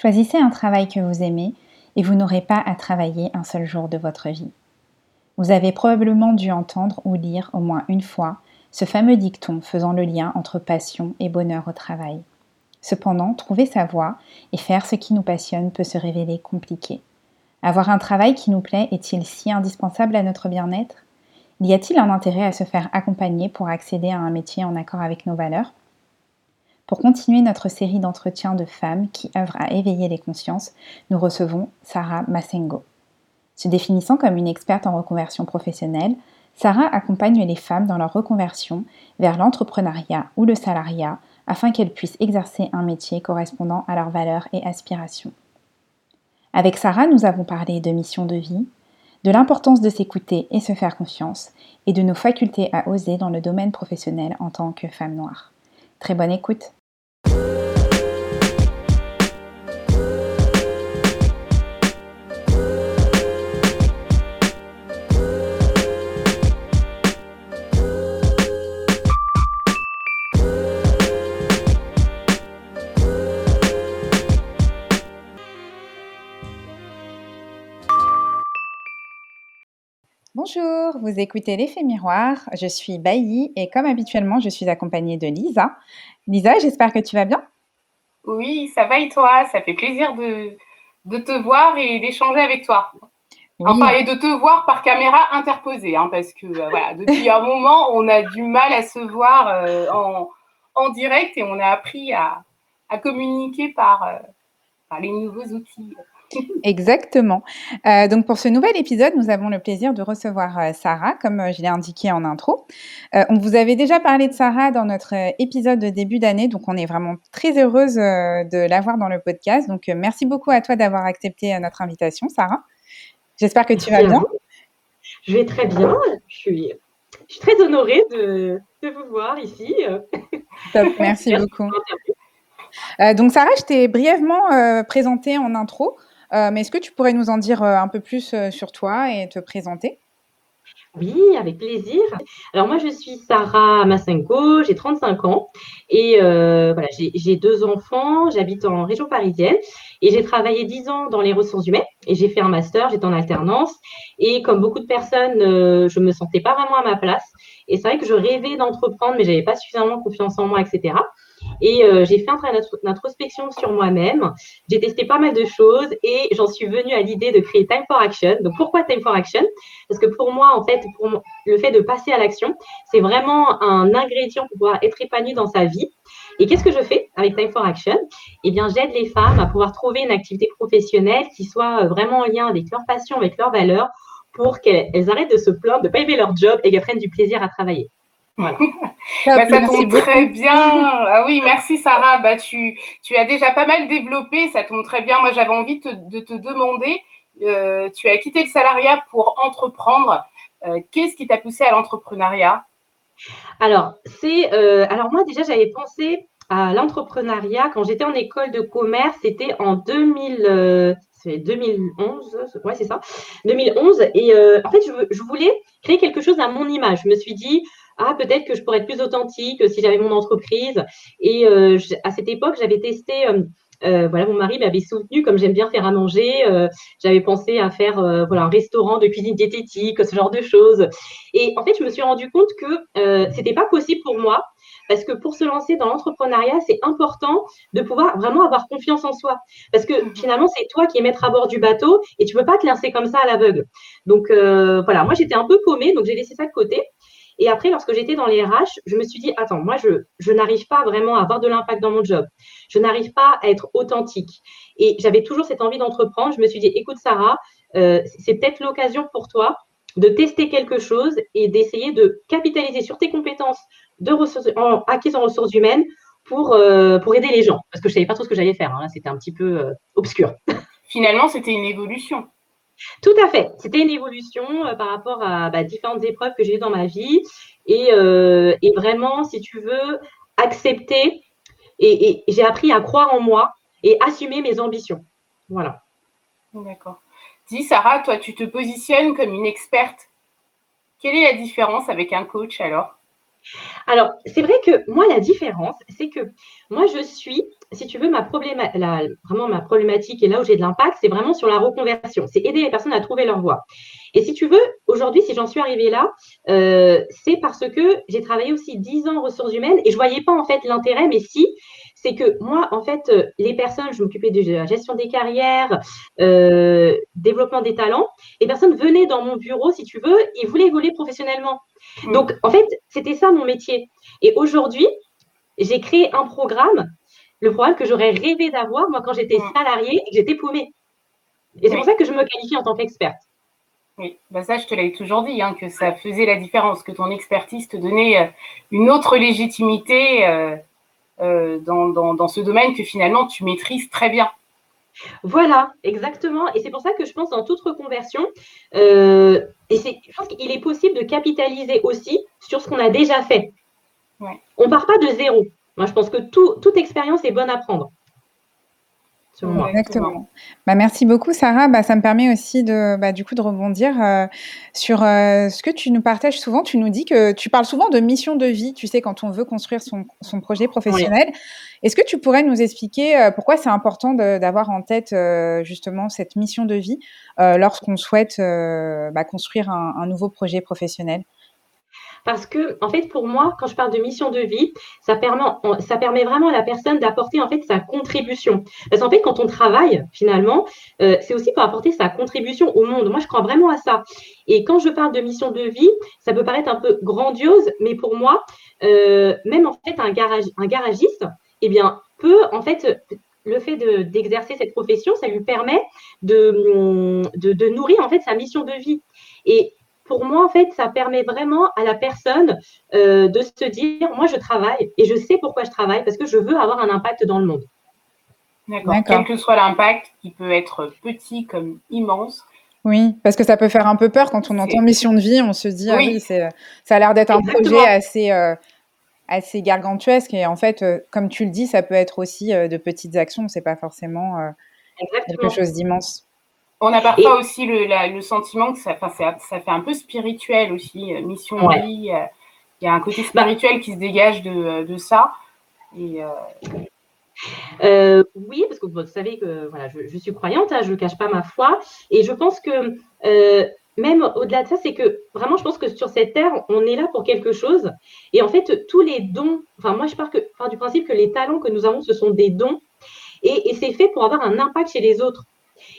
Choisissez un travail que vous aimez et vous n'aurez pas à travailler un seul jour de votre vie. Vous avez probablement dû entendre ou lire au moins une fois ce fameux dicton faisant le lien entre passion et bonheur au travail. Cependant, trouver sa voie et faire ce qui nous passionne peut se révéler compliqué. Avoir un travail qui nous plaît est-il si indispensable à notre bien-être? Y a-t-il un intérêt à se faire accompagner pour accéder à un métier en accord avec nos valeurs? Pour continuer notre série d'entretiens de femmes qui œuvrent à éveiller les consciences, nous recevons Sarah Massengo. Se définissant comme une experte en reconversion professionnelle, Sarah accompagne les femmes dans leur reconversion vers l'entrepreneuriat ou le salariat afin qu'elles puissent exercer un métier correspondant à leurs valeurs et aspirations. Avec Sarah, nous avons parlé de mission de vie, de l'importance de s'écouter et se faire confiance, et de nos facultés à oser dans le domaine professionnel en tant que femme noire. Très bonne écoute Bonjour, vous écoutez l'effet miroir. Je suis Bailly et comme habituellement, je suis accompagnée de Lisa. Lisa, j'espère que tu vas bien. Oui, ça va et toi? Ça fait plaisir de, de te voir et d'échanger avec toi. Enfin, et de te voir par caméra interposée, hein, parce que euh, voilà, depuis un moment, on a du mal à se voir euh, en, en, direct et on a appris à, à communiquer par, euh, par les nouveaux outils. Exactement. Euh, donc pour ce nouvel épisode, nous avons le plaisir de recevoir euh, Sarah, comme euh, je l'ai indiqué en intro. on vous avait déjà parlé de Sarah dans notre épisode de début d'année, donc on est vraiment très heureuse de l'avoir dans le podcast. Donc merci beaucoup à toi d'avoir accepté notre invitation, Sarah. J'espère que tu vas bien. Je vais très bien. Je suis, je suis très honorée de, de, vous voir ici. Top, merci, merci beaucoup. donc Sarah, je t'ai brièvement présentée en intro. Euh, mais est-ce que tu pourrais nous en dire euh, un peu plus euh, sur toi et te présenter? Oui, avec plaisir. Alors moi, je suis Sarah Massenko, j'ai 35 ans et voilà, j'ai deux enfants, j'habite en région parisienne et j'ai travaillé 10 ans dans les ressources humaines et j'ai fait un master, j'étais en alternance et comme beaucoup de personnes, je me sentais pas vraiment à ma place et c'est vrai que je rêvais d'entreprendre mais j'avais pas suffisamment confiance en moi, etc. Et euh, j'ai fait un travail d'introspection sur moi-même. J'ai testé pas mal de choses et j'en suis venue à l'idée de créer Time for Action. Donc pourquoi Time for Action? Parce que pour moi, en fait, pour le fait de passer à l'action, c'est vraiment un ingrédient pour pouvoir être épanoui dans sa vie. Et qu'est-ce que je fais avec Time for Action? Eh bien, j'aide les femmes à pouvoir trouver une activité professionnelle qui soit vraiment en lien avec leur passion, avec leurs valeurs, pour qu'elles arrêtent de se plaindre de pas aimer leur job et qu'elles prennent du plaisir à travailler. Voilà. bah, ça tombe très bien. Ah oui, merci Sarah. Bah, tu, tu as déjà pas mal développé, ça tombe très bien. Moi, j'avais envie de te demander, euh, tu as quitté le salariat pour entreprendre. Euh, qu'est-ce qui t'a poussé à l'entrepreneuriat? Alors, c'est, euh, alors moi déjà, j'avais pensé à l'entrepreneuriat quand j'étais en école de commerce. C'était en 2000, c'est 2011, ouais, c'est ça, 2011. Et en fait, je, je, voulais créer quelque chose à mon image. Je me suis dit, ah peut-être que je pourrais être plus authentique si j'avais mon entreprise. Et euh, à cette époque, j'avais testé. Euh, euh, voilà, mon mari m'avait soutenu, comme j'aime bien faire à manger. J'avais pensé à faire voilà un restaurant de cuisine diététique, ce genre de choses. Et en fait, je me suis rendu compte que c'était pas possible pour moi parce que pour se lancer dans l'entrepreneuriat, c'est important de pouvoir vraiment avoir confiance en soi. Parce que finalement, c'est toi qui es maître à bord du bateau et tu peux pas te lancer comme ça à l'aveugle. Donc voilà, moi j'étais un peu paumée, donc j'ai laissé ça de côté. Et après, lorsque j'étais dans les RH, je me suis dit, attends, moi, je, n'arrive pas vraiment à avoir de l'impact dans mon job. Je n'arrive pas à être authentique. Et j'avais toujours cette envie d'entreprendre. Je me suis dit, écoute, Sarah, euh, c'est peut-être l'occasion pour toi de tester quelque chose et d'essayer de capitaliser sur tes compétences de en, acquises en ressources humaines pour, euh, pour aider les gens. Parce que je ne savais pas trop ce que j'allais faire. Hein. C'était un petit peu euh, obscur. Finalement, c'était une évolution. Tout à fait. C'était une évolution euh, par rapport à bah, différentes épreuves que j'ai eues dans ma vie. Et, euh, vraiment, si tu veux, accepter. Et, j'ai appris à croire en moi et assumer mes ambitions. Voilà. D'accord. Dis, Sarah, toi, tu te positionnes comme une experte. Quelle est la différence avec un coach alors? Alors, c'est vrai que moi, la différence, c'est que moi, je suis, si tu veux, ma vraiment ma problématique et là où j'ai de l'impact, c'est vraiment sur la reconversion. C'est aider les personnes à trouver leur voie. Et si tu veux, aujourd'hui, si j'en suis arrivée là, euh, c'est parce que j'ai travaillé aussi 10 ans en ressources humaines et je ne voyais pas en fait l'intérêt, mais si, c'est que moi, en fait, euh, les personnes, je m'occupais de la gestion des carrières, euh, développement des talents, les personnes venaient dans mon bureau, si tu veux, et voulaient évoluer professionnellement. Donc, en fait, c'était ça mon métier. Et aujourd'hui, j'ai créé un programme, le programme que j'aurais rêvé d'avoir, moi, quand j'étais salariée et que j'étais paumée. Et c'est pour ça que je me qualifie en tant qu'experte. Oui, bah ça, je te l'avais toujours dit, hein, que ça faisait la différence, que ton expertise te donnait euh, une autre légitimité euh, euh, dans, dans, ce domaine que finalement tu maîtrises très bien. Voilà, exactement. Et c'est pour ça que je pense dans toute reconversion, euh, et je pense qu'il est possible de capitaliser aussi sur ce qu'on a déjà fait. On ne part pas de zéro. Moi, je pense que toute expérience est bonne à prendre. Exactement. Bah, merci beaucoup, Sarah. Bah, ça me permet aussi de, bah, du coup, de rebondir euh, sur euh, ce que tu nous partages souvent. Tu nous dis que tu parles souvent de mission de vie, tu sais, quand on veut construire son, son projet professionnel. Est-ce que tu pourrais nous expliquer euh, pourquoi c'est important d'avoir en tête justement cette mission de vie lorsqu'on souhaite bah, construire un, un nouveau projet professionnel? Parce que, en fait, pour moi, quand je parle de mission de vie, ça permet, vraiment à la personne d'apporter en fait sa contribution. Parce qu'en fait, quand on travaille, finalement, euh, c'est aussi pour apporter sa contribution au monde. Moi, je crois vraiment à ça. Et quand je parle de mission de vie, ça peut paraître un peu grandiose, mais pour moi, euh, même en fait, un, garage, un garagiste, eh bien, peut en fait le fait d'exercer cette profession, ça lui permet de, de, de, nourrir en fait sa mission de vie. Et pour moi, en fait, ça permet vraiment à la personne euh, de se dire, moi, je travaille et je sais pourquoi je travaille parce que je veux avoir un impact dans le monde. D'accord. Quel que soit l'impact, qui peut être petit comme immense. Oui, parce que ça peut faire un peu peur quand on entend mission de vie, on se dit, ah oui, ça a l'air d'être un projet assez, euh, assez gargantuesque. Et en fait, euh, comme tu le dis, ça peut être aussi de petites actions, c'est pas forcément quelque chose d'immense. On a parfois aussi le, sentiment que ça, ça, fait un peu spirituel aussi, euh, mission vie. Euh, il y a un côté spirituel qui se dégage de, ça. Euh, oui, parce que vous savez que voilà, je, suis croyante, hein, je ne cache pas ma foi. Et je pense que même au-delà de ça, c'est que vraiment, je pense que sur cette terre, on est là pour quelque chose. Et en fait, tous les dons, enfin, moi, je pars, que, du principe que les talents que nous avons, ce sont des dons. et c'est fait pour avoir un impact chez les autres.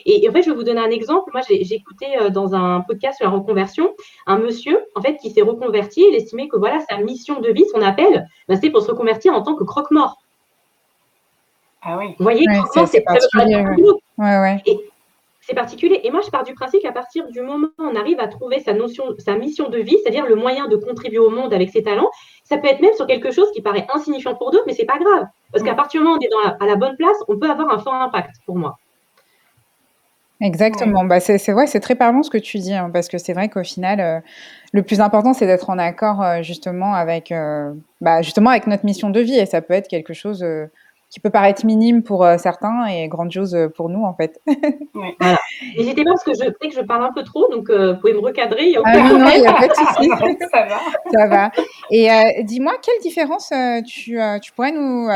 Et, en fait, je vais vous donner un exemple. Moi, j'ai écouté euh, dans un podcast sur la reconversion un monsieur, en fait, qui s'est reconverti. Il estimait que voilà, sa mission de vie, son appel, bah, c'était pour se reconvertir en tant que croque-mort. Ah oui. Vous voyez, c'est particulier. Ouais. Ouais, c'est particulier. Et moi, je pars du principe qu'à partir du moment où on arrive à trouver sa notion, sa mission de vie, c'est-à-dire le moyen de contribuer au monde avec ses talents, ça peut être même sur quelque chose qui paraît insignifiant pour d'autres, mais c'est pas grave. Parce qu'à partir du moment où on est dans à la bonne place, on peut avoir un fort impact pour moi. Exactement. Bah, c'est c'est c'est très parlant ce que tu dis, hein, parce que c'est vrai qu'au final, euh, le plus important, c'est d'être en accord, euh, justement avec, euh, bah, justement avec notre mission de vie et ça peut être quelque chose, qui peut paraître minime pour, certains et grandiose, pour nous, en fait. Voilà. N'hésitez pas parce que je sais que je parle un peu trop, donc vous pouvez me recadrer, Ah non, non, il y a pas de souci. Ça va. Ça va et dis-moi, quelle différence, tu, tu pourrais nous,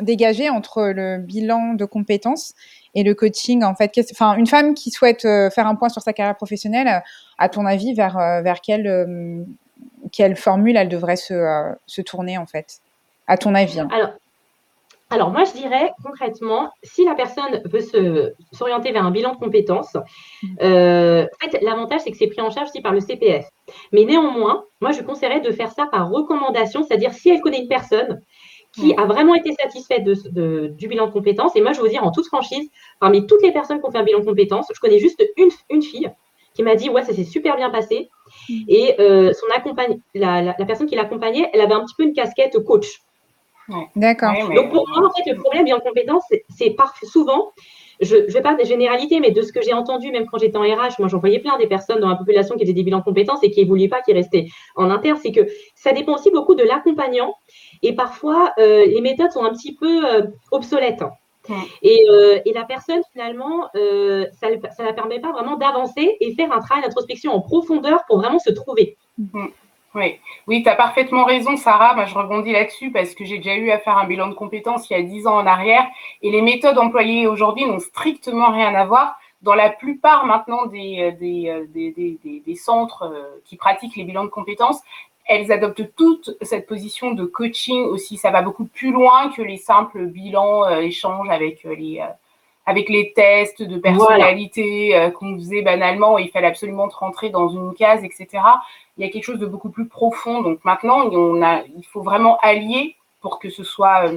dégager entre le bilan de compétences et le coaching, en fait, enfin, une femme qui souhaite euh, faire un point sur sa carrière professionnelle, euh, à ton avis, vers, euh, vers quelle, quelle formule elle devrait se, se tourner, en fait, à ton avis hein. Alors, alors, moi, je dirais concrètement, si la personne veut s'orienter vers un bilan de compétences, en fait, l'avantage, c'est que c'est pris en charge aussi par le CPF. Mais néanmoins, moi, je conseillerais de faire ça par recommandation, c'est-à-dire si elle connaît une personne qui a vraiment été satisfaite de, du bilan de compétences. Et moi, je veux dire en toute franchise, parmi toutes les personnes qui ont fait un bilan de compétences, je connais juste une, une fille qui m'a dit ouais ça s'est super bien passé. Mm. et euh, son accompagne la, la, personne qui l'accompagnait elle avait un petit peu une casquette coach. D'accord. Donc pour moi en fait le problème bilan de compétences c'est souvent je ne vais pas des généralités, mais de ce que j'ai entendu, même quand j'étais en RH, moi j'en voyais plein des personnes dans la population qui faisaient des bilans de compétences et qui n'évoluaient pas, qui restaient en interne, c'est que ça dépend aussi beaucoup de l'accompagnant et parfois, euh, les méthodes sont un petit peu euh, obsolètes. Et, euh, et, la personne, finalement, ça ne la permet pas vraiment d'avancer et faire un travail d'introspection en profondeur pour vraiment se trouver. Mm. Oui, oui tu as parfaitement raison, Sarah. Moi, je rebondis là-dessus parce que j'ai déjà eu à faire un bilan de compétences il y a 10 ans en arrière et les méthodes employées aujourd'hui n'ont strictement rien à voir. Dans la plupart maintenant des, des, des, des centres qui pratiquent les bilans de compétences, elles adoptent toute cette position de coaching aussi. Ça va beaucoup plus loin que les simples bilans, euh, échanges avec euh, les, euh, avec les tests de personnalité qu'on faisait banalement. Où il fallait absolument te rentrer dans une case, etc. Il y a quelque chose de beaucoup plus profond. Donc maintenant, on a, il faut vraiment allier pour que ce soit,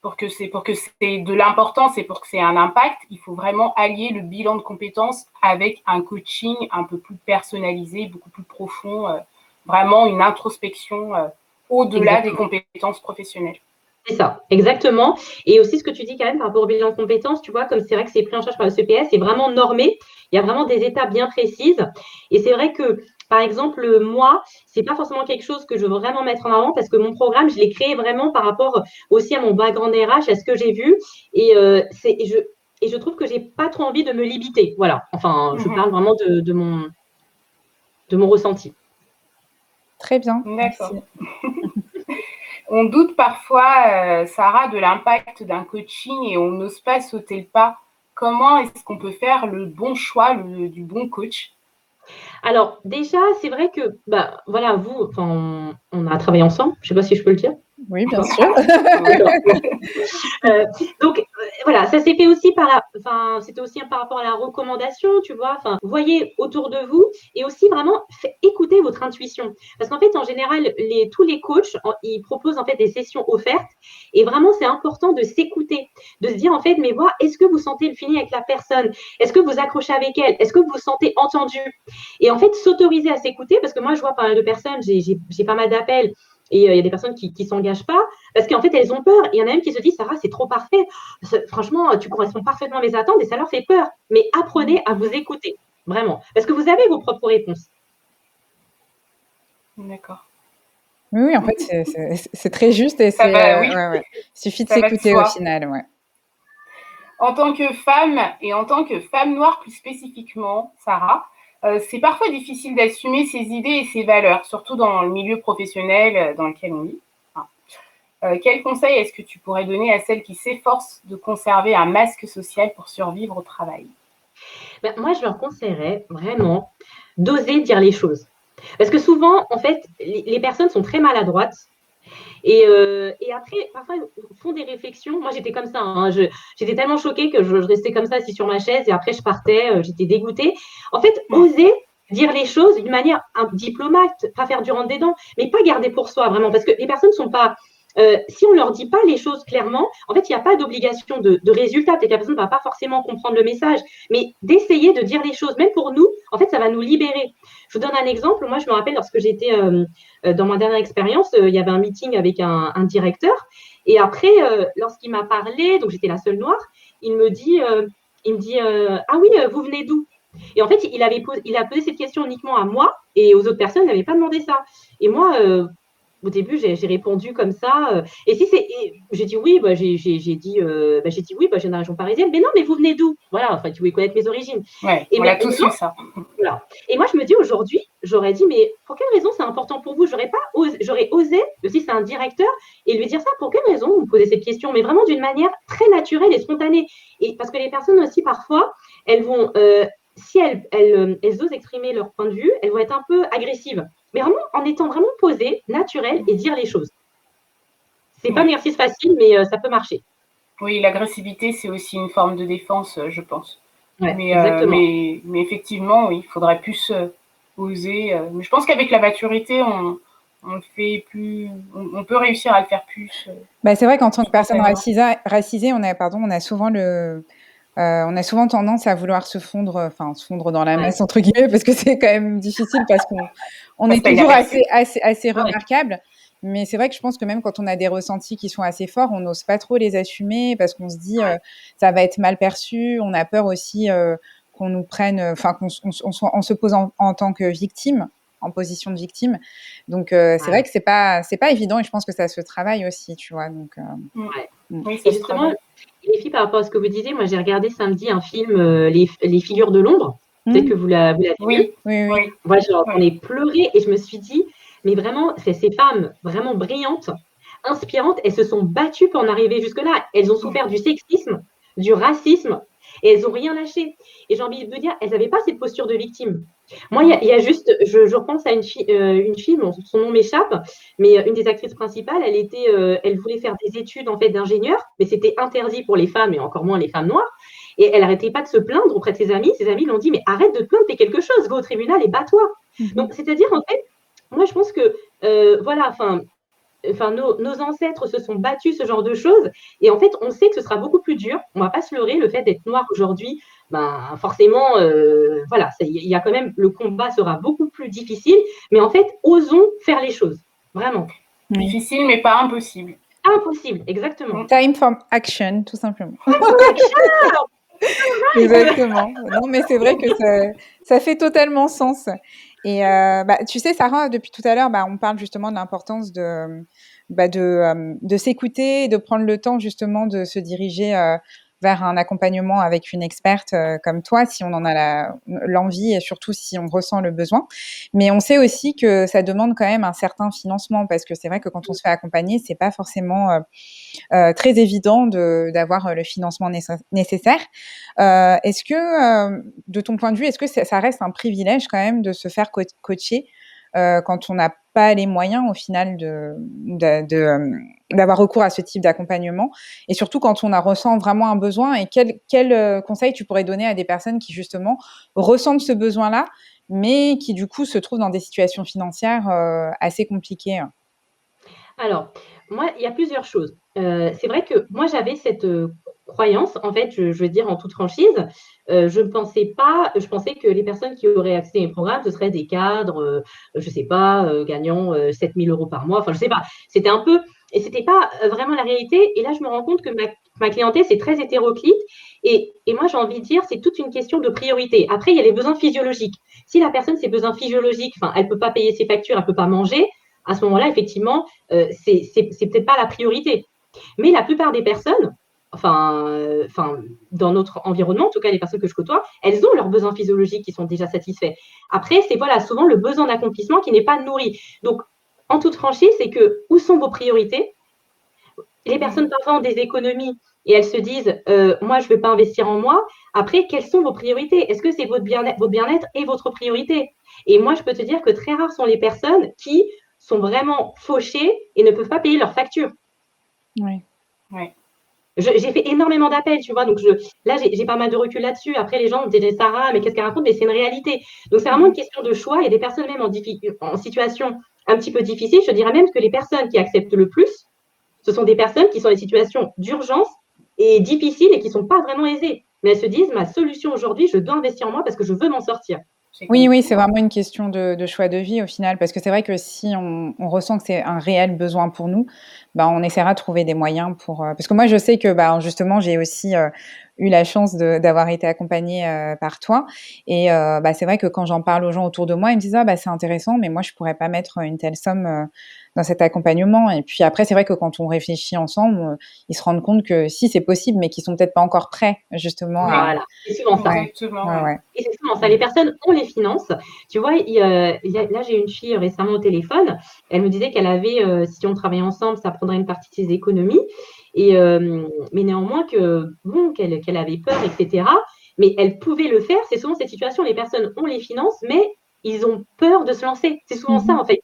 pour que c'est, pour que c'est de l'importance et pour que c'est un impact. Il faut vraiment allier le bilan de compétences avec un coaching un peu plus personnalisé, beaucoup plus profond vraiment une introspection euh, au-delà des compétences professionnelles. C'est ça, exactement. Et aussi ce que tu dis quand même par rapport au bilan de compétences, tu vois, comme c'est vrai que c'est pris en charge par le CPS, c'est vraiment normé. Il y a vraiment des étapes bien précises. Et c'est vrai que, par exemple, moi, c'est pas forcément quelque chose que je veux vraiment mettre en avant parce que mon programme, je l'ai créé vraiment par rapport aussi à mon background RH, à ce que j'ai vu. Et, euh, et, je, et je trouve que j'ai pas trop envie de me limiter. Voilà. Enfin, je mhm. parle vraiment de, de, mon, de mon ressenti. Très bien. D'accord. on doute parfois, euh, Sarah, de l'impact d'un coaching et on n'ose pas sauter le pas. Comment est-ce qu'on peut faire le bon choix du bon coach? Alors déjà, c'est vrai que, bah, voilà, vous, on a travaillé ensemble. Je ne sais pas si je peux le dire. Oui, bien sûr. Euh, donc voilà, ça s'est fait aussi par, enfin, c'était aussi par rapport à la recommandation, tu vois. Enfin, voyez autour de vous et aussi vraiment écoutez votre intuition, parce qu'en fait, en général, tous les coachs, ils proposent en fait des sessions offertes et vraiment, c'est important de s'écouter, de se dire en fait, mais voilà, est-ce que vous sentez le feeling avec la personne? Est-ce que vous accrochez avec elle? Est-ce que vous vous sentez entendu? Et en fait, s'autoriser à s'écouter, parce que moi, je vois pas mal de personnes, j'ai pas mal d'appels et euh, il y a des personnes qui ne s'engagent pas parce qu'en fait, elles ont peur. Il y en a même qui se disent, Sarah, c'est trop parfait. Franchement, tu corresponds parfaitement à mes attentes et ça leur fait peur. Mais apprenez à vous écouter, vraiment. Parce que vous avez vos propres réponses. D'accord. Oui, en fait, c'est très juste et c'est. Euh, suffit de s'écouter au final. Ouais. En tant que femme et en tant que femme noire plus spécifiquement, Sarah, euh, c'est parfois difficile d'assumer ses idées et ses valeurs, surtout dans le milieu professionnel euh, dans lequel on vit. Euh, quel conseil est-ce que tu pourrais donner à celles qui s'efforcent de conserver un masque social pour survivre au travail? Ben, Moi, je leur conseillerais vraiment d'oser dire les choses. Parce que souvent, en fait, les personnes sont très maladroites euh, et, après, parfois, ils font des réflexions. Moi, j'étais comme ça. Hein. j'étais tellement choquée que je, restais comme ça, assis sur ma chaise, et après, je partais. Euh, j'étais dégoûtée. En fait, oser dire les choses d'une manière un diplomate, pas faire du rentre des dents, mais pas garder pour soi, vraiment. Parce que les personnes ne sont pas euh, si on ne leur dit pas les choses clairement, en fait, il n'y a pas d'obligation de, résultat. Peut-être que la personne ne va pas forcément comprendre le message, mais d'essayer de dire les choses, même pour nous, en fait, ça va nous libérer. Je vous donne un exemple. Moi, je me rappelle lorsque j'étais euh, euh, dans ma dernière expérience, il y avait un meeting avec un, directeur. Et après, lorsqu'il m'a parlé, donc j'étais la seule noire, il me dit, il me dit Ah oui, vous venez d'où? Et en fait, il, avait posé, il a posé cette question uniquement à moi et aux autres personnes, il n'avait pas demandé ça. Et moi, au début, j'ai répondu comme ça. Euh, et si c'est, j'ai dit oui, bah, j'ai dit, euh, bah, j'ai dit oui, bah, j'ai une région parisienne. Mais non, mais vous venez d'où? Voilà, enfin, tu voulais connaître mes origines. et on a tous eu ça. Voilà. Et moi, je me dis aujourd'hui, j'aurais dit, mais pour quelle raison c'est important pour vous? J'aurais pas, j'aurais osé, aussi c'est un directeur, et lui dire ça. Pour quelle raison vous me posez cette question? Mais vraiment d'une manière très naturelle et spontanée. Et parce que les personnes aussi parfois, elles vont, euh, si elles, elles, elles osent exprimer leur point de vue, elles vont être un peu agressives mais vraiment en étant vraiment posé, naturel et dire les choses. C'est pas un exercice facile, mais euh, ça peut marcher. Oui, l'agressivité, c'est aussi une forme de défense, euh, je pense. mais, euh, mais, mais, effectivement, oui, il faudrait plus oser. mais je pense qu'avec la maturité, on, on, fait plus, on, peut réussir à le faire plus. Bah, c'est vrai qu'en tant que personne racisée, on, a, pardon, on a souvent le, euh, on a souvent tendance à vouloir se fondre, enfin se fondre dans la masse entre guillemets, parce que c'est quand même difficile parce qu'on on est toujours assez, assez, assez remarquable. Mais c'est vrai que je pense que même quand on a des ressentis qui sont assez forts, on n'ose pas trop les assumer parce qu'on se dit euh, ça va être mal perçu. On a peur aussi euh, qu'on nous prenne, enfin qu'on on, se pose en, tant que victime, en position de victime. Donc c'est vrai que c'est pas c'est pas évident et je pense que ça se travaille aussi, tu vois. Donc mm. oui, c'est justement les filles, par rapport à ce que vous disiez, moi j'ai regardé samedi un film, euh, les, les, figures de l'ombre. Peut-être hmm. que vous l'avez vu. Oui, oui, oui. Moi j'en ai pleuré et je me suis dit, mais vraiment, c'est ces femmes vraiment brillantes, inspirantes, elles se sont battues pour en arriver jusque-là. Elles ont souffert du sexisme, du racisme, et elles n'ont rien lâché. Et j'ai envie de vous dire, elles n'avaient pas cette posture de victime. Moi, il y, a juste, je, repense à une fille, euh, une fille son nom m'échappe, mais euh, une des actrices principales, elle était, euh, elle voulait faire des études en fait d'ingénieur, mais c'était interdit pour les femmes et encore moins les femmes noires. Et elle n'arrêtait pas de se plaindre auprès de ses amis. Ses amis l'ont dit, mais arrête de te plaindre, fais quelque chose, va au tribunal et bats-toi. Mhm. Donc, c'est-à-dire, en fait, moi, je pense que, voilà, enfin, enfin, nos, nos, ancêtres se sont battus ce genre de choses. Et en fait, on sait que ce sera beaucoup plus dur. On ne va pas se leurrer. Le fait d'être noir aujourd'hui, ben, forcément, euh, voilà, il y a quand même, le combat sera beaucoup plus difficile. Mais en fait, osons faire les choses. Vraiment. Difficile, mais pas impossible. Impossible, exactement. Time for action, tout simplement. Exactement. Non, mais c'est vrai que ça, ça, fait totalement sens. Et euh, bah, tu sais, Sarah, depuis tout à l'heure, bah, on parle justement de l'importance de, bah, de, euh, de s'écouter, de prendre le temps justement de se diriger euh, vers un accompagnement avec une experte euh, comme toi, si on en a l'envie et surtout si on ressent le besoin. Mais on sait aussi que ça demande quand même un certain financement parce que c'est vrai que quand on se fait accompagner, c'est pas forcément euh, euh, très évident d'avoir le financement nécessaire. est-ce que, de ton point de vue, est-ce que ça reste un privilège quand même de se faire coacher quand on n'a pas les moyens au final euh, d'avoir recours à ce type d'accompagnement et surtout quand on ressent vraiment un besoin et quel, euh, conseil tu pourrais donner à des personnes qui justement ressentent ce besoin-là mais qui du coup se trouvent dans des situations financières euh, assez compliquées? Alors, moi, il y a plusieurs choses. c'est vrai que moi, j'avais cette croyance, en fait, je, veux dire en toute franchise, euh, je ne pensais pas, je pensais que les personnes qui auraient accès à un programme, ce seraient des cadres, euh, je ne sais pas, euh, gagnant 7000 euros par mois, enfin, je ne sais pas. C'était un peu, et ce n'était pas vraiment la réalité. Et là, je me rends compte que ma, clientèle, c'est très hétéroclite. Et, moi, j'ai envie de dire, c'est toute une question de priorité. Après, il y a les besoins physiologiques. Si la personne, ses besoins physiologiques, enfin, elle ne peut pas payer ses factures, elle ne peut pas manger, à ce moment-là, effectivement, c'est peut-être pas la priorité. Mais la plupart des personnes, enfin, euh, enfin, dans notre environnement, en tout cas les personnes que je côtoie, elles ont leurs besoins physiologiques qui sont déjà satisfaits. Après, c'est voilà souvent le besoin d'accomplissement qui n'est pas nourri. Donc, en toute franchise, c'est que où sont vos priorités? Les personnes parfois ont des économies et elles se disent, euh, moi, je ne vais pas investir en moi. Après, quelles sont vos priorités? Est-ce que c'est votre bien-être, votre bien-être et votre priorité? Et moi, je peux te dire que très rares sont les personnes qui sont vraiment fauchées et ne peuvent pas payer leurs factures. Oui. Oui j'ai fait énormément d'appels, tu vois. Donc je, là, j'ai pas mal de recul là-dessus. Après, les gens me disent Sarah, mais qu'est-ce qu'elle raconte? Mais c'est une réalité. Donc c'est vraiment une question de choix. Il y a des personnes même en, en situation un petit peu difficile. Je dirais même que les personnes qui acceptent le plus, ce sont des personnes qui sont dans des situations d'urgence et difficiles et qui sont pas vraiment aisées. Mais elles se disent ma solution aujourd'hui, je dois investir en moi parce que je veux m'en sortir. Oui, oui, c'est vraiment une question de, choix de vie au final, parce que c'est vrai que si on, ressent que c'est un réel besoin pour nous, bah, on essaiera de trouver des moyens pour. Euh, parce que moi, je sais que bah, justement, j'ai aussi euh, eu la chance d'avoir été accompagnée euh, par toi, et bah, c'est vrai que quand j'en parle aux gens autour de moi, ils me disent ah bah c'est intéressant, mais moi je pourrais pas mettre une telle somme dans cet accompagnement. Et puis après, c'est vrai que quand on réfléchit ensemble, euh, ils se rendent compte que si c'est possible, mais qu'ils sont peut-être pas encore prêts, justement. Voilà, c'est souvent ça. Et c'est souvent ça. Les personnes ont les finances. Tu vois, là, j'ai une fille récemment au téléphone. Elle me disait qu'elle avait, euh, si on travaillait ensemble, ça prendrait une partie de ses économies. Et, euh, mais néanmoins, que, bon, qu'elle avait peur, etc. Mais elle pouvait le faire. C'est souvent cette situation. Les personnes ont les finances, mais ils ont peur de se lancer. C'est souvent ça, mhm. en fait,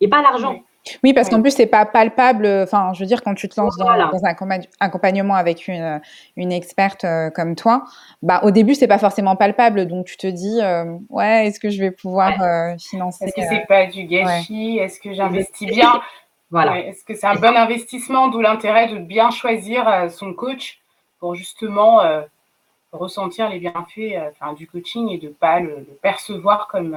et pas l'argent. Oui, parce qu'en plus, c'est pas palpable. Enfin, je veux dire, quand tu te lances dans, un accompagnement avec une, une experte euh, comme toi, bah, au début, c'est pas forcément palpable. Donc, tu te dis, euh, ouais, est-ce que je vais pouvoir euh, financer Est-ce que c'est pas du gâchis? Est-ce que j'investis bien? Voilà. Est-ce que c'est un bon investissement? D'où l'intérêt de bien choisir son coach pour justement ressentir les bienfaits du coaching et de pas le, le percevoir comme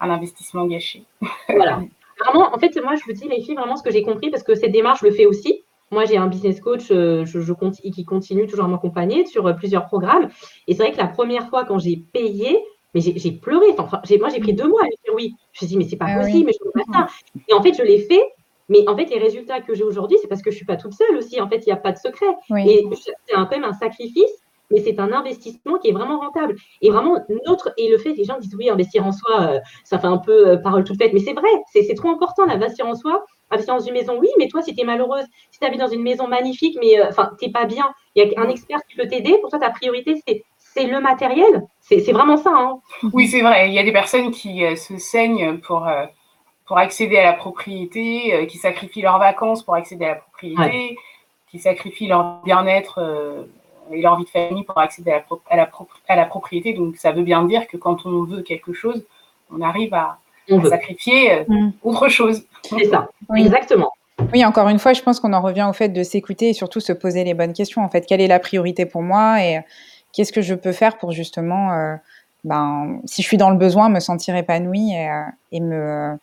un investissement gâché. Voilà. Vraiment, en fait, moi, je vous dis, les filles, vraiment, ce que j'ai compris, parce que cette démarche, je le fais aussi. Moi, j'ai un business coach euh, je, qui continue toujours à m'accompagner sur euh, plusieurs programmes. Et c'est vrai que la première fois, quand j'ai payé, mais j'ai pleuré. Enfin, moi, j'ai pris deux mois à dire oui. Je me suis dit, mais c'est pas ah possible, mais je ne peux pas ça. Et en fait, je l'ai fait. Mais en fait, les résultats que j'ai aujourd'hui, c'est parce que je ne suis pas toute seule aussi. En fait, il n'y a pas de secret. Et c'est quand même un sacrifice. Mais c'est un investissement qui est vraiment rentable. Et vraiment, notre, et le fait, les gens disent oui, investir en soi, euh, ça fait un peu euh, parole toute faite, mais c'est vrai, c'est trop important, l'investir en soi. Investir dans une maison, oui, mais toi, si tu es malheureuse, si tu habites dans une maison magnifique, mais enfin, tu n'es pas bien, il y a un expert qui peut t'aider, pour toi, ta priorité, c'est le matériel. C'est vraiment ça. Hein. Oui, c'est vrai. Il y a des personnes qui se saignent pour, pour accéder à la propriété, qui sacrifient leurs vacances pour accéder à la propriété, qui sacrifient leur bien-être et leur vie de famille pour accéder à la, à, la, propriété. Donc, ça veut bien dire que quand on veut quelque chose, on arrive à, sacrifier euh, mm. autre chose. C'est ça, exactement. Oui, encore une fois, je pense qu'on en revient au fait de s'écouter et surtout se poser les bonnes questions. En fait, quelle est la priorité pour moi et qu'est-ce que je peux faire pour justement, euh, ben, si je suis dans le besoin, me sentir épanouie et, euh, me,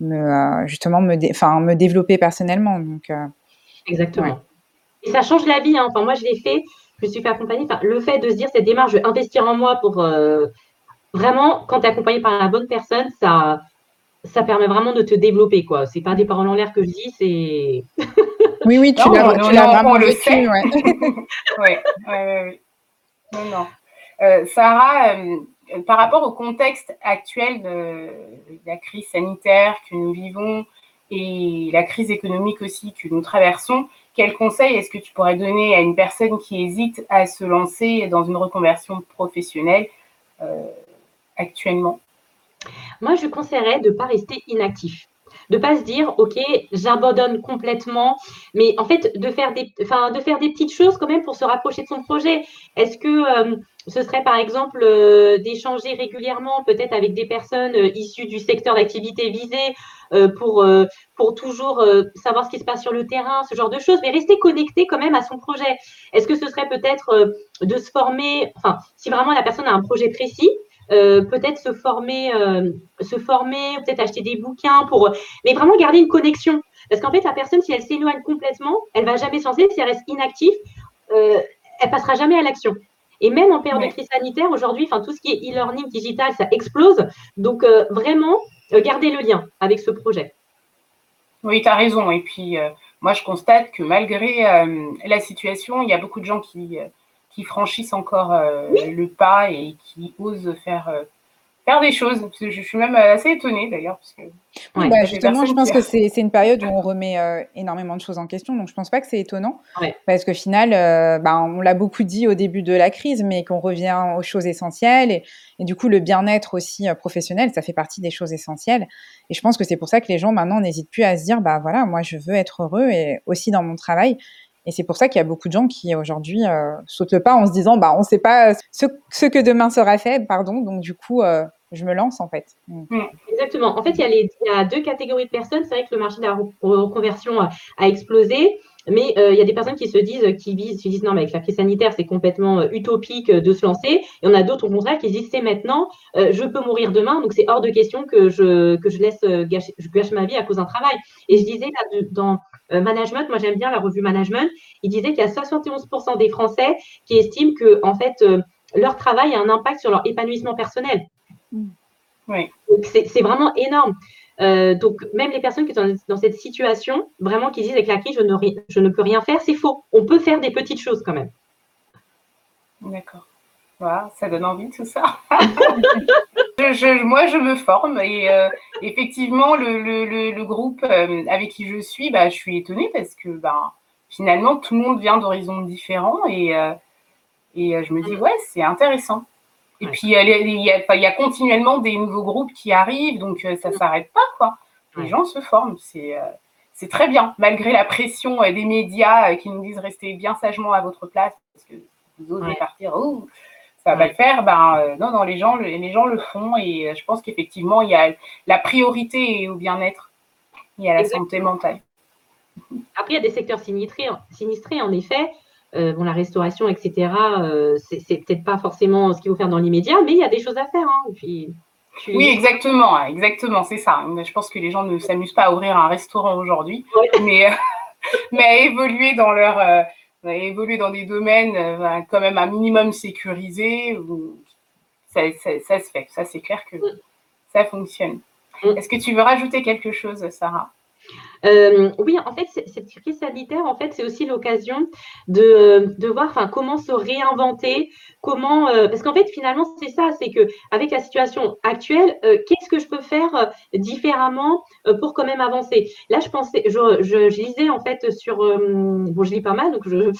me justement me, me développer personnellement. Donc, Exactement. Et ça change la vie. Hein. Enfin, moi, je l'ai fait je suis fait accompagner. Enfin, le fait de se dire cette démarche, je vais investir en moi pour euh, vraiment, quand tu es accompagné par la bonne personne, ça, ça permet vraiment de te développer. quoi. C'est pas des paroles en l'air que je dis, c'est. oui, oui, tu l'as vraiment le vécu. Ouais. oui, oui, Non, non. Euh, Sarah, euh, par rapport au contexte actuel de la crise sanitaire que nous vivons et la crise économique aussi que nous traversons, quel conseil est-ce que tu pourrais donner à une personne qui hésite à se lancer dans une reconversion professionnelle euh, actuellement? Moi, je conseillerais de ne pas rester inactif. De pas se dire ok j'abandonne complètement mais en fait de faire des enfin de faire des petites choses quand même pour se rapprocher de son projet. Est-ce que euh, ce serait par exemple euh, d'échanger régulièrement peut-être avec des personnes euh, issues du secteur d'activité visé pour pour toujours savoir ce qui se passe sur le terrain ce genre de choses mais rester connecté quand même à son projet est-ce que ce serait peut-être de se former enfin si vraiment la personne a un projet précis euh, peut-être se former, euh, peut-être acheter des bouquins pour, mais vraiment garder une connexion. Parce qu'en fait, la personne, si elle s'éloigne complètement, elle va jamais se lancer. Si elle reste inactive, euh, elle passera jamais à l'action. Et même en période de crise sanitaire, aujourd'hui, enfin tout ce qui est e-learning digital, ça explose. Donc vraiment, garder le lien avec ce projet. Oui, tu as raison. Et puis, moi, je constate que malgré la situation, il y a beaucoup de gens qui qui franchissent encore euh, le pas et qui osent faire, euh, faire des choses. Je, suis même assez étonnée d'ailleurs. Que, bah, justement, je pense que c'est une période où on remet euh, énormément de choses en question. Donc, je ne pense pas que c'est étonnant. Parce qu'au final, bah, on l'a beaucoup dit au début de la crise, mais qu'on revient aux choses essentielles. Et, et du coup, le bien-être aussi professionnel, ça fait partie des choses essentielles. Et je pense que c'est pour ça que les gens maintenant n'hésitent plus à se dire, bah voilà, moi, je veux être heureux et aussi dans mon travail. Et c'est pour ça qu'il y a beaucoup de gens qui aujourd'hui euh, sautent le pas en se disant bah on ne sait pas ce, que demain sera fait, pardon. Donc du coup, euh, je me lance en fait. Mm. Mm. Exactement. En fait, il y, a deux catégories de personnes. C'est vrai que le marché de la reconversion a, explosé. Mais euh, il y a des personnes qui se disent, qui visent, qui disent non, mais avec la crise sanitaire, c'est complètement utopique de se lancer. Et on a d'autres au contraire qui disent c'est maintenant, je peux mourir demain, donc c'est hors de question que je, que je laisse je gâche ma vie à cause d'un travail. Et je disais là, dans, euh, management, moi j'aime bien la revue Management, il disait qu'il y a 71% des Français qui estiment que en fait euh, leur travail a un impact sur leur épanouissement personnel. Oui. C'est vraiment énorme. Euh, donc même les personnes qui sont dans cette situation, vraiment qui disent avec la crise je ne, je ne peux rien faire, c'est faux. On peut faire des petites choses quand même. D'accord ça donne envie tout ça. moi, je me forme et euh, effectivement, le, groupe euh, avec qui je suis, bah, je suis étonnée parce que bah, finalement, tout le monde vient d'horizons différents et, euh, et je me dis, ouais, c'est intéressant. Et puis, il y, a, continuellement des nouveaux groupes qui arrivent, donc ça ne s'arrête pas, quoi. Les gens se forment, c'est c'est très bien, malgré la pression des médias qui nous disent restez bien sagement à votre place parce que vous osez partir. Oh, ça va le faire. Ben, euh, non, non, les gens, les gens le font et euh, je pense qu'effectivement, il y a la priorité au bien-être et à la santé mentale. Après, il y a des secteurs sinistrés, sinistrés en effet. Euh, bon, la restauration, etc., c'est peut-être pas forcément ce qu'il faut faire dans l'immédiat, mais il y a des choses à faire. Hein. Oui, exactement, exactement, c'est ça. Je pense que les gens ne s'amusent pas à ouvrir un restaurant aujourd'hui, mais, mais à évoluer dans leur évoluer dans des domaines euh, quand même un minimum sécurisés, ça, ça, se fait. Ça, c'est clair que ça fonctionne. Est-ce que tu veux rajouter quelque chose, Sarah? Euh, oui, en fait, cette crise sanitaire, en fait, c'est aussi l'occasion de, de voir enfin, comment se réinventer, comment. Euh, parce qu'en fait, finalement, c'est ça, c'est que avec la situation actuelle, euh, qu'est-ce que je peux faire différemment pour quand même avancer? Là, je pensais, je, je, lisais en fait sur. bon, je lis pas mal, donc il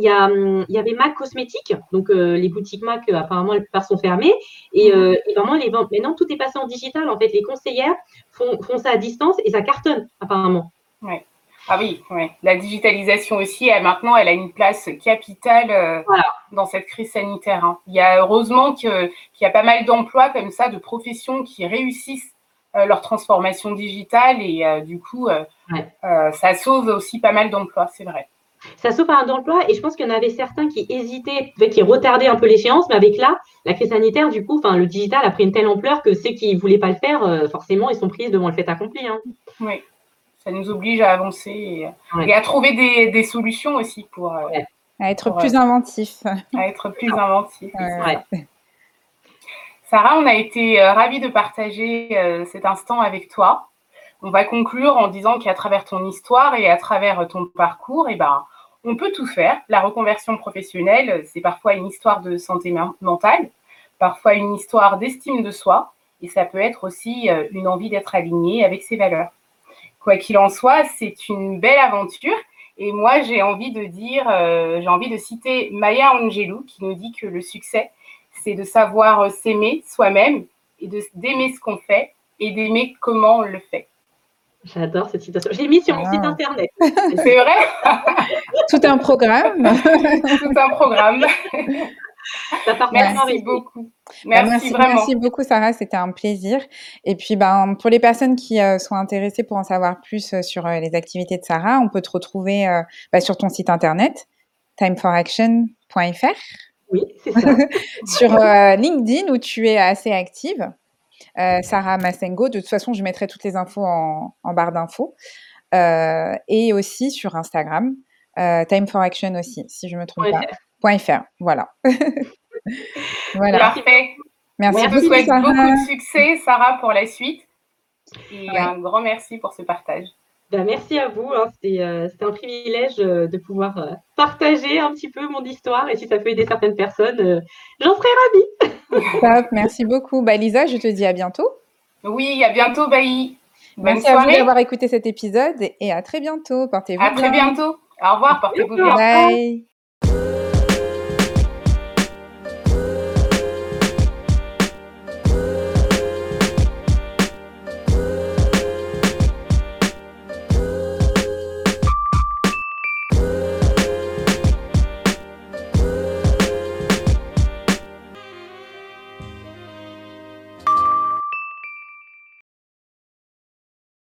y, a, y avait Mac Cosmétiques, donc les boutiques Mac, apparemment, les plupart sont fermées. Et, et, vraiment, les ventes. Maintenant, tout est passé en digital. En fait, les conseillères font, font ça à distance et ça cartonne, apparemment. Ouais. Ah oui, ouais. la digitalisation aussi, elle, maintenant, elle a une place capitale euh, dans cette crise sanitaire. Hein. Il y a heureusement qu'il y a pas mal d'emplois comme ça, de professions qui réussissent euh, leur transformation digitale et euh, du coup, ça sauve aussi pas mal d'emplois, c'est vrai. Ça sauve pas mal d'emplois et je pense qu'il y en avait certains qui hésitaient, qui retardaient un peu l'échéance, mais avec là, la crise sanitaire, du coup, le digital a pris une telle ampleur que ceux qui ne voulaient pas le faire, forcément, ils sont pris devant le fait accompli. Hein. Oui ça nous oblige à avancer et, à trouver des, solutions aussi pour. Euh, à être plus euh, inventif. À être plus inventif. Sarah, on a été euh, ravis de partager cet instant avec toi. On va conclure en disant qu'à travers ton histoire et à travers ton parcours, et eh ben, on peut tout faire. La reconversion professionnelle, c'est parfois une histoire de santé mentale, parfois une histoire d'estime de soi, et ça peut être aussi une envie d'être aligné avec ses valeurs. Quoi qu'il en soit, c'est une belle aventure. Et moi, j'ai envie de dire, euh, j'ai envie de citer Maya Angelou qui nous dit que le succès, c'est de savoir s'aimer soi-même et d'aimer ce qu'on fait et d'aimer comment on le fait. J'adore cette citation. J'ai mis sur mon site ah. internet. C'est vrai? Tout un programme. Tout un programme. Merci beaucoup. Bah, merci, vraiment. Merci beaucoup, Sarah. C'était un plaisir. Et puis, ben, pour les personnes qui euh, sont intéressées pour en savoir plus euh, sur euh, les activités de Sarah, on peut te retrouver bah, sur ton site internet, timeforaction.fr. Oui, c'est ça. sur LinkedIn, où tu es assez active. Sarah Massengo. De toute façon, je mettrai toutes les infos en, barre d'infos. et aussi sur Instagram, Time for Action aussi, si je me trompe pas. .fr, voilà. voilà. Parfait. Merci On vous souhaite beaucoup de succès, Sarah, pour la suite. Et un grand merci pour ce partage. Ben, merci à vous. Hein. Euh, C'était un privilège euh, de pouvoir euh, partager un petit peu mon histoire. Et si ça peut aider certaines personnes, j'en serais ravie. Top, merci beaucoup. Bah, Lisa, je te dis à bientôt. Oui, à bientôt, Bailly. merci à vous d'avoir écouté cet épisode et à très bientôt. Portez-vous bien. À très bientôt. Au revoir, portez-vous bien. Bye.